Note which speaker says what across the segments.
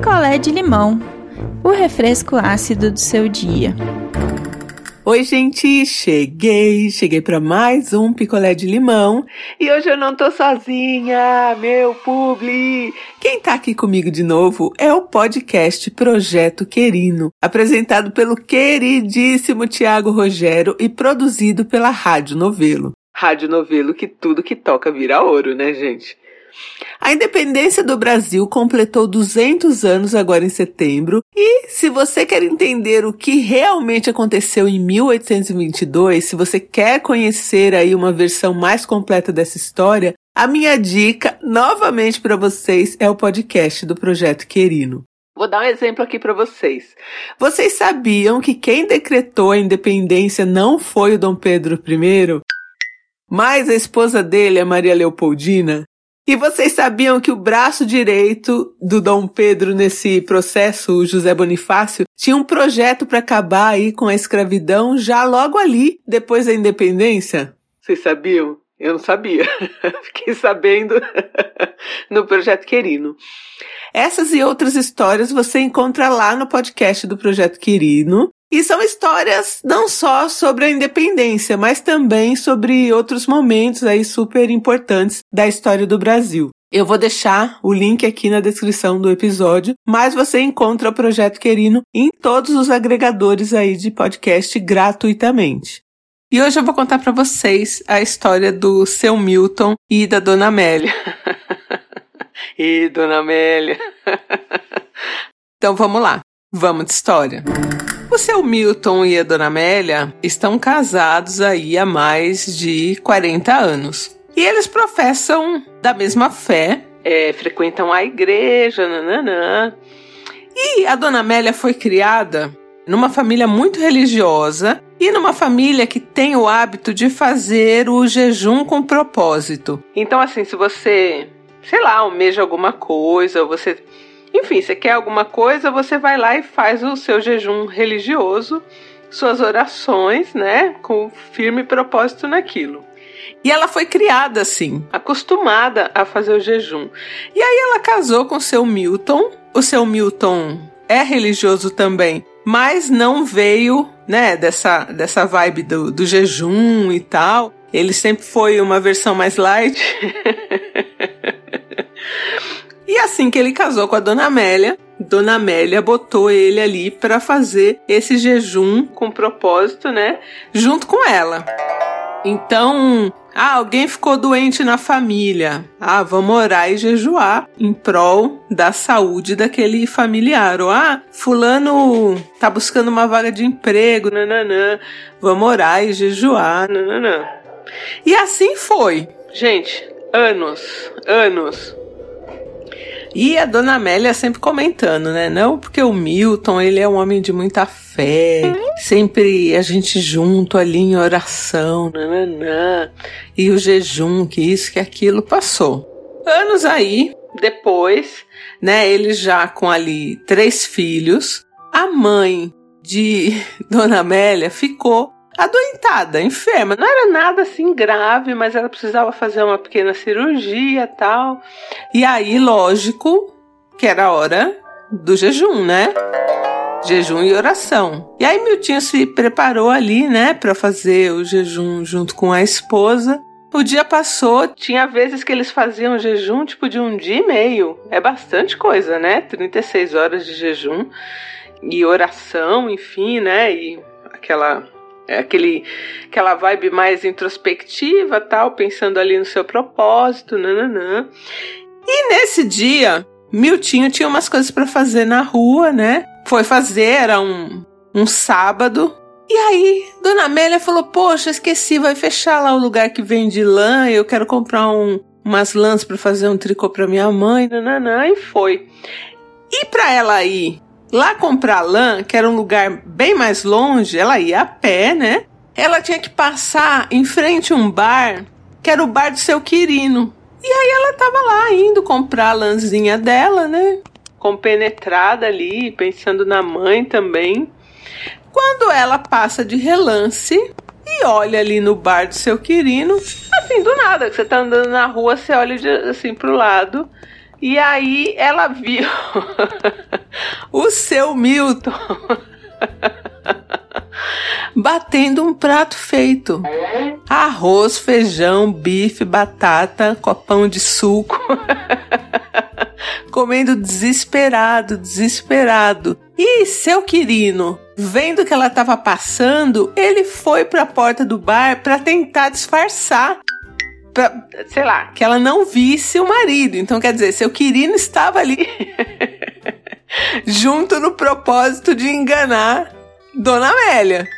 Speaker 1: picolé de limão, o refresco ácido do seu dia.
Speaker 2: Oi, gente, cheguei, cheguei para mais um picolé de limão e hoje eu não tô sozinha, meu publi. Quem tá aqui comigo de novo é o podcast Projeto Querino, apresentado pelo queridíssimo Tiago Rogério e produzido pela Rádio Novelo. Rádio Novelo que tudo que toca vira ouro, né, gente? A independência do Brasil completou 200 anos agora em setembro, e se você quer entender o que realmente aconteceu em 1822, se você quer conhecer aí uma versão mais completa dessa história, a minha dica novamente para vocês é o podcast do Projeto Querino. Vou dar um exemplo aqui para vocês. Vocês sabiam que quem decretou a independência não foi o Dom Pedro I, mas a esposa dele, a Maria Leopoldina? E vocês sabiam que o braço direito do Dom Pedro nesse processo, o José Bonifácio, tinha um projeto para acabar aí com a escravidão já logo ali, depois da independência? Vocês sabiam? Eu não sabia. Fiquei sabendo no Projeto Querino. Essas e outras histórias você encontra lá no podcast do Projeto Quirino. E são histórias não só sobre a independência, mas também sobre outros momentos aí super importantes da história do Brasil. Eu vou deixar o link aqui na descrição do episódio, mas você encontra o Projeto Querino em todos os agregadores aí de podcast gratuitamente. E hoje eu vou contar para vocês a história do seu Milton e da Dona Amélia. e Dona Amélia. então vamos lá, vamos de história. O seu Milton e a Dona Amélia estão casados aí há mais de 40 anos. E eles professam da mesma fé, é, frequentam a igreja, nananã. E a Dona Amélia foi criada numa família muito religiosa e numa família que tem o hábito de fazer o jejum com propósito. Então, assim, se você, sei lá, almeja alguma coisa, ou você enfim, você quer alguma coisa, você vai lá e faz o seu jejum religioso, suas orações, né, com firme propósito naquilo. E ela foi criada assim, acostumada a fazer o jejum. E aí ela casou com o seu Milton. O seu Milton é religioso também, mas não veio, né, dessa, dessa vibe do, do jejum e tal. Ele sempre foi uma versão mais light. E assim que ele casou com a Dona Amélia, Dona Amélia botou ele ali para fazer esse jejum com propósito, né? Junto com ela. Então, ah, alguém ficou doente na família. Ah, vamos orar e jejuar em prol da saúde daquele familiar. Ou, ah, fulano tá buscando uma vaga de emprego, nananã. Vamos orar e jejuar, nananã. E assim foi. Gente, anos, anos. E a dona Amélia sempre comentando, né? Não, porque o Milton, ele é um homem de muita fé, sempre a gente junto ali em oração, nananã, e o jejum, que isso, que aquilo passou. Anos aí, depois, né, ele já com ali três filhos, a mãe de Dona Amélia ficou adoentada, enferma. Não era nada assim grave, mas ela precisava fazer uma pequena cirurgia tal. E aí, lógico, que era a hora do jejum, né? Jejum e oração. E aí Miltinho se preparou ali, né, para fazer o jejum junto com a esposa. O dia passou, tinha vezes que eles faziam jejum tipo de um dia e meio. É bastante coisa, né? 36 horas de jejum e oração, enfim, né? E aquela aquele, aquela vibe mais introspectiva, tal, pensando ali no seu propósito, nananã. E nesse dia, Miltinho tinha umas coisas para fazer na rua, né? Foi fazer, era um, um sábado. E aí, Dona Amélia falou: Poxa, esqueci, vai fechar lá o lugar que vende lã. Eu quero comprar um, umas lãs para fazer um tricô para minha mãe, nananã. E foi. E para ela ir Lá comprar lã, que era um lugar bem mais longe, ela ia a pé, né? Ela tinha que passar em frente a um bar, que era o bar do seu Quirino. E aí ela tava lá indo comprar a lãzinha dela, né? Compenetrada ali, pensando na mãe também. Quando ela passa de relance e olha ali no bar do seu Quirino, assim, do nada, que você tá andando na rua, você olha assim pro lado E aí ela viu o seu Milton batendo um prato feito. Arroz, feijão, bife, batata, copão de suco. Comendo desesperado, desesperado. E seu Quirino, vendo que ela estava passando, ele foi para a porta do bar para tentar disfarçar. Pra, sei lá, que ela não visse o marido. Então, quer dizer, seu Quirino estava ali junto no propósito de enganar Dona Amélia.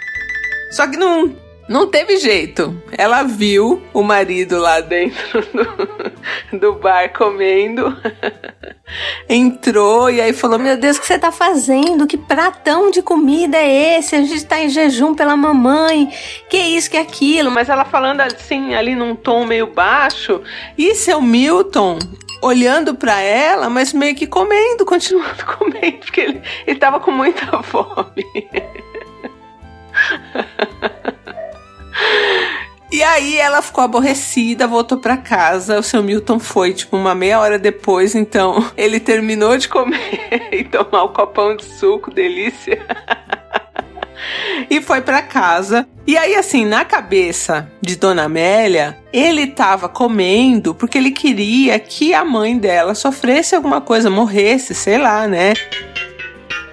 Speaker 2: Só que não, não teve jeito. Ela viu o marido lá dentro do, do bar comendo. Entrou e aí falou: Meu Deus, o que você tá fazendo? Que pratão de comida é esse? A gente tá em jejum pela mamãe. Que isso, que aquilo? Mas ela falando assim, ali num tom meio baixo. E seu Milton olhando para ela, mas meio que comendo, continuando comendo, porque ele, ele tava com muita fome. Aí ela ficou aborrecida, voltou para casa. O seu Milton foi, tipo, uma meia hora depois. Então ele terminou de comer e tomar o copão de suco, delícia. e foi para casa. E aí, assim, na cabeça de Dona Amélia, ele tava comendo porque ele queria que a mãe dela sofresse alguma coisa, morresse, sei lá, né?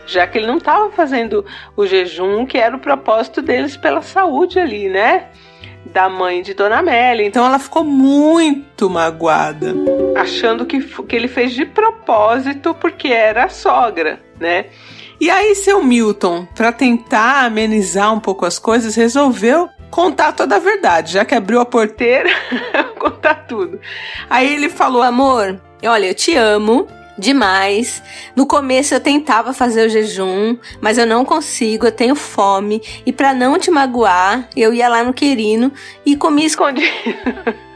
Speaker 2: já que ele não estava fazendo o jejum, que era o propósito deles pela saúde ali, né? Da mãe de Dona Amélia. Então ela ficou muito magoada, achando que, que ele fez de propósito porque era a sogra, né? E aí, seu Milton, para tentar amenizar um pouco as coisas, resolveu contar toda a verdade, já que abriu a porteira, contar tudo. Aí ele falou: Amor, olha, eu te amo, demais. No começo eu tentava fazer o jejum, mas eu não consigo, eu tenho fome. E para não te magoar, eu ia lá no Querino e comia escondido.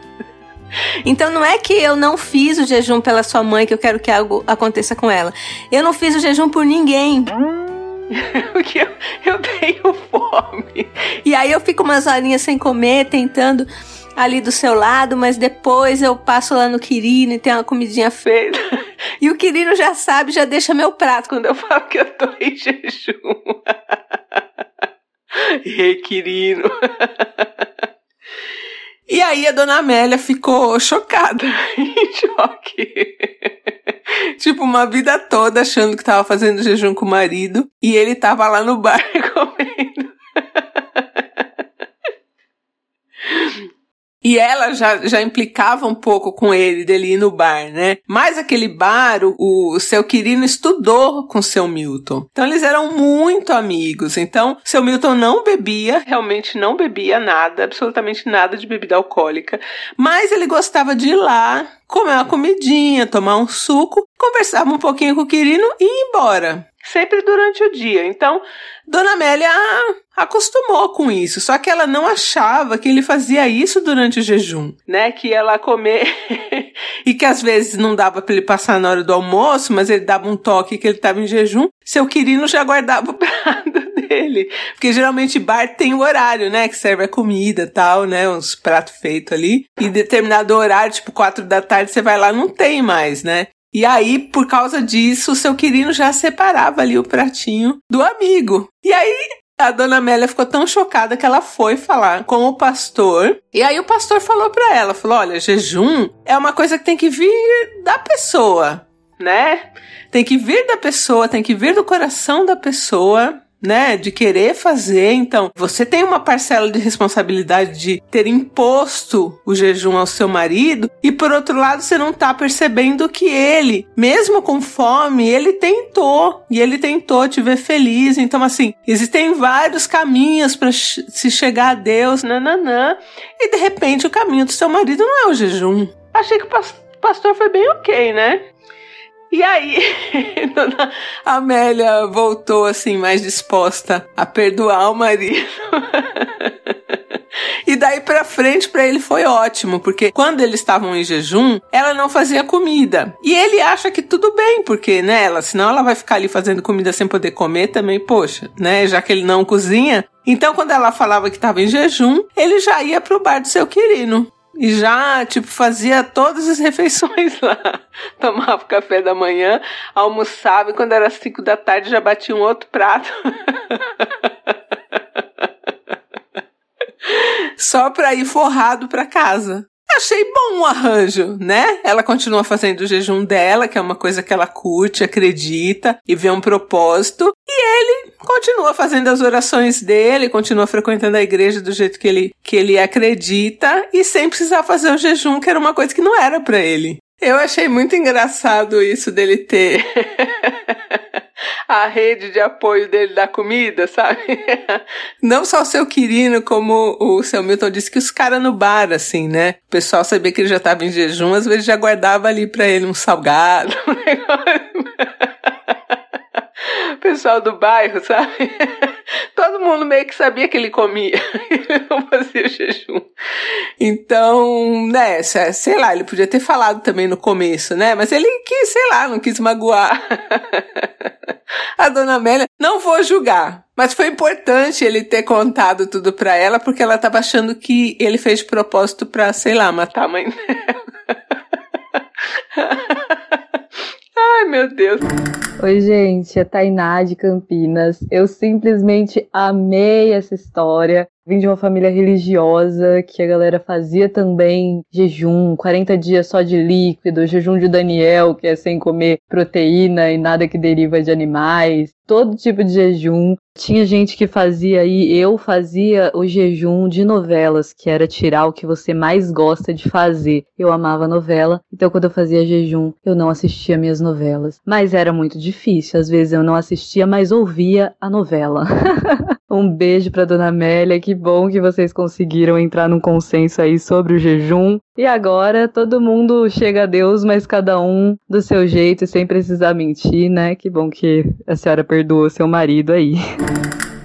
Speaker 2: Então não é que eu não fiz o jejum pela sua mãe que eu quero que algo aconteça com ela. Eu não fiz o jejum por ninguém. Porque eu, eu tenho fome. E aí eu fico umas horinhas sem comer, tentando ali do seu lado, mas depois eu passo lá no Quirino e tem uma comidinha feita. E o Quirino já sabe, já deixa meu prato quando eu falo que eu tô em jejum. e Quirino. E aí a dona Amélia ficou chocada, em choque. tipo, uma vida toda achando que tava fazendo jejum com o marido e ele tava lá no bar comendo. E ela já, já implicava um pouco com ele, dele ir no bar, né? Mas aquele bar, o, o seu Quirino estudou com o seu Milton. Então eles eram muito amigos. Então, seu Milton não bebia, realmente não bebia nada, absolutamente nada de bebida alcoólica. Mas ele gostava de ir lá, comer uma comidinha, tomar um suco, conversava um pouquinho com o Quirino e ir embora sempre durante o dia. Então, Dona Amélia acostumou com isso, só que ela não achava que ele fazia isso durante o jejum, né? Que ela comer e que às vezes não dava para ele passar na hora do almoço, mas ele dava um toque que ele estava em jejum. Seu Quirino já guardava o prato dele, porque geralmente bar tem o horário, né? Que serve a comida, tal, né? Uns pratos feitos ali. E determinado horário, tipo quatro da tarde, você vai lá, não tem mais, né? E aí, por causa disso, o seu querido já separava ali o pratinho do amigo. E aí, a dona Amélia ficou tão chocada que ela foi falar com o pastor. E aí o pastor falou para ela, falou: "Olha, jejum é uma coisa que tem que vir da pessoa, né? Tem que vir da pessoa, tem que vir do coração da pessoa né, de querer fazer. Então, você tem uma parcela de responsabilidade de ter imposto o jejum ao seu marido, e por outro lado, você não tá percebendo que ele, mesmo com fome, ele tentou, e ele tentou te ver feliz. Então, assim, existem vários caminhos para se chegar a Deus, nananã, e de repente o caminho do seu marido não é o jejum. Achei que o pastor foi bem ok, né? E aí, Dona Amélia voltou assim, mais disposta a perdoar o marido. E daí pra frente para ele foi ótimo, porque quando eles estavam em jejum, ela não fazia comida. E ele acha que tudo bem, porque, né, ela, senão ela vai ficar ali fazendo comida sem poder comer também, poxa, né, já que ele não cozinha. Então quando ela falava que estava em jejum, ele já ia pro bar do seu querido. E já, tipo, fazia todas as refeições lá. Tomava café da manhã, almoçava e quando era cinco da tarde já batia um outro prato. Só para ir forrado para casa. Achei bom o arranjo, né? Ela continua fazendo o jejum dela, que é uma coisa que ela curte, acredita e vê um propósito. E ele continua fazendo as orações dele, continua frequentando a igreja do jeito que ele, que ele acredita e sem precisar fazer o jejum, que era uma coisa que não era para ele. Eu achei muito engraçado isso dele ter a rede de apoio dele da comida, sabe? Não só o seu Quirino, como o seu Milton disse, que os caras no bar, assim, né? O pessoal sabia que ele já estava em jejum, às vezes já guardava ali para ele um salgado, um negócio pessoal do bairro, sabe? Todo mundo meio que sabia que ele comia, ele não fazia jejum. Então, né, sei lá, ele podia ter falado também no começo, né? Mas ele quis, sei lá, não quis magoar a dona Amélia. Não vou julgar, mas foi importante ele ter contado tudo pra ela, porque ela tava achando que ele fez de propósito pra, sei lá, matar a mãe dela. Ai, meu Deus.
Speaker 3: Oi, gente, é Tainá de Campinas. Eu simplesmente amei essa história. Vim de uma família religiosa que a galera fazia também jejum, 40 dias só de líquido, jejum de Daniel, que é sem comer proteína e nada que deriva de animais, todo tipo de jejum. Tinha gente que fazia aí, eu fazia o jejum de novelas, que era tirar o que você mais gosta de fazer. Eu amava novela, então quando eu fazia jejum, eu não assistia minhas novelas. Mas era muito difícil, às vezes eu não assistia, mas ouvia a novela. um beijo pra Dona Amélia, que bom que vocês conseguiram entrar num consenso aí sobre o jejum. E agora todo mundo chega a Deus, mas cada um do seu jeito, sem precisar mentir, né? Que bom que a senhora perdoou seu marido aí.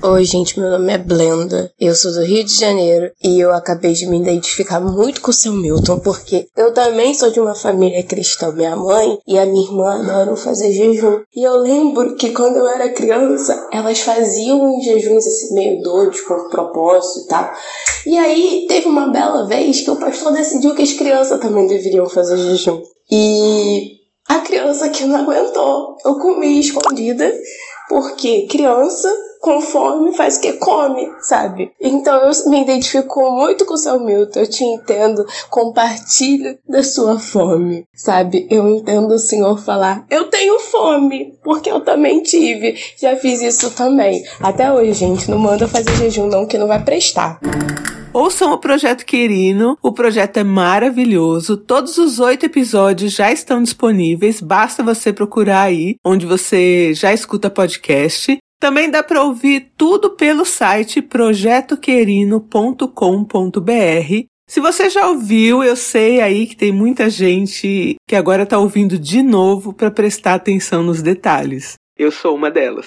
Speaker 4: Oi, gente, meu nome é Blenda, eu sou do Rio de Janeiro e eu acabei de me identificar muito com o seu Milton, porque eu também sou de uma família cristã. Minha mãe e a minha irmã adoram fazer jejum. E eu lembro que quando eu era criança, elas faziam uns jejuns assim meio doidos, com propósito e tal. E aí teve uma bela vez que o pastor decidiu que as crianças também deveriam fazer jejum. E a criança que não aguentou, eu comi escondida, porque criança com fome faz o que come, sabe? Então eu me identifico muito com o seu Milton, eu te entendo, compartilho da sua fome, sabe? Eu entendo o Senhor falar, eu tenho fome, porque eu também tive, já fiz isso também. Até hoje, gente, não manda fazer jejum não, que não vai prestar.
Speaker 2: Ouçam o Projeto Quirino, o projeto é maravilhoso, todos os oito episódios já estão disponíveis, basta você procurar aí onde você já escuta podcast. Também dá para ouvir tudo pelo site projetoquerino.com.br. Se você já ouviu, eu sei aí que tem muita gente que agora está ouvindo de novo para prestar atenção nos detalhes. Eu sou uma delas.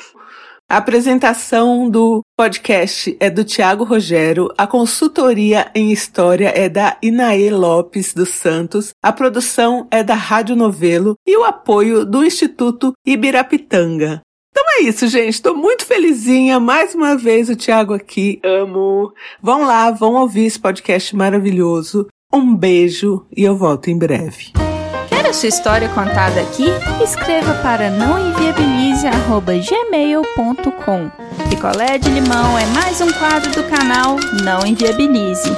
Speaker 2: A apresentação do podcast é do Tiago Rogério, a consultoria em história é da Inaê Lopes dos Santos, a produção é da Rádio Novelo e o apoio do Instituto Ibirapitanga. É isso, gente. Estou muito felizinha. Mais uma vez o Thiago aqui. Amo. Vão lá, vão ouvir esse podcast maravilhoso. Um beijo e eu volto em breve.
Speaker 1: Quer a sua história contada aqui? Escreva para nãoenviabilize.gmail.com Picolé de limão é mais um quadro do canal Não Enviabilize.